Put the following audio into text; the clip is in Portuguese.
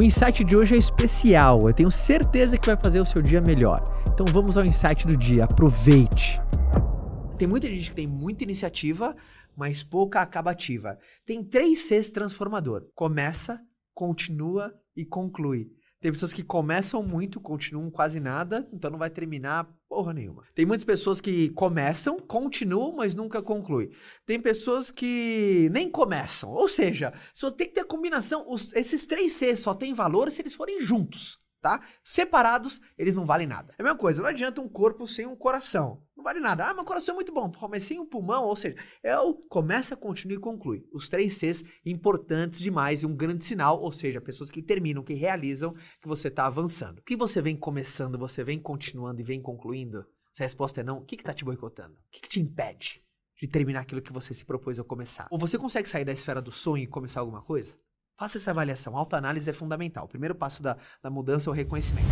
O insight de hoje é especial, eu tenho certeza que vai fazer o seu dia melhor. Então vamos ao insight do dia, aproveite. Tem muita gente que tem muita iniciativa, mas pouca acabativa. Tem três Cs transformador: começa, continua e conclui. Tem pessoas que começam muito, continuam quase nada, então não vai terminar porra nenhuma. Tem muitas pessoas que começam, continuam, mas nunca concluem. Tem pessoas que nem começam. Ou seja, só tem que ter combinação. Os, esses três Cs só têm valor se eles forem juntos tá? Separados, eles não valem nada. É a mesma coisa, não adianta um corpo sem um coração. Não vale nada. Ah, meu coração é muito bom, um pulmão, ou seja, é o começa, continua e conclui. Os três Cs importantes demais e um grande sinal, ou seja, pessoas que terminam, que realizam que você está avançando. O que você vem começando, você vem continuando e vem concluindo? Se a resposta é não, o que está te boicotando? O que, que te impede de terminar aquilo que você se propôs a começar? Ou você consegue sair da esfera do sonho e começar alguma coisa? Faça essa avaliação. Autoanálise é fundamental. O primeiro passo da, da mudança é o reconhecimento.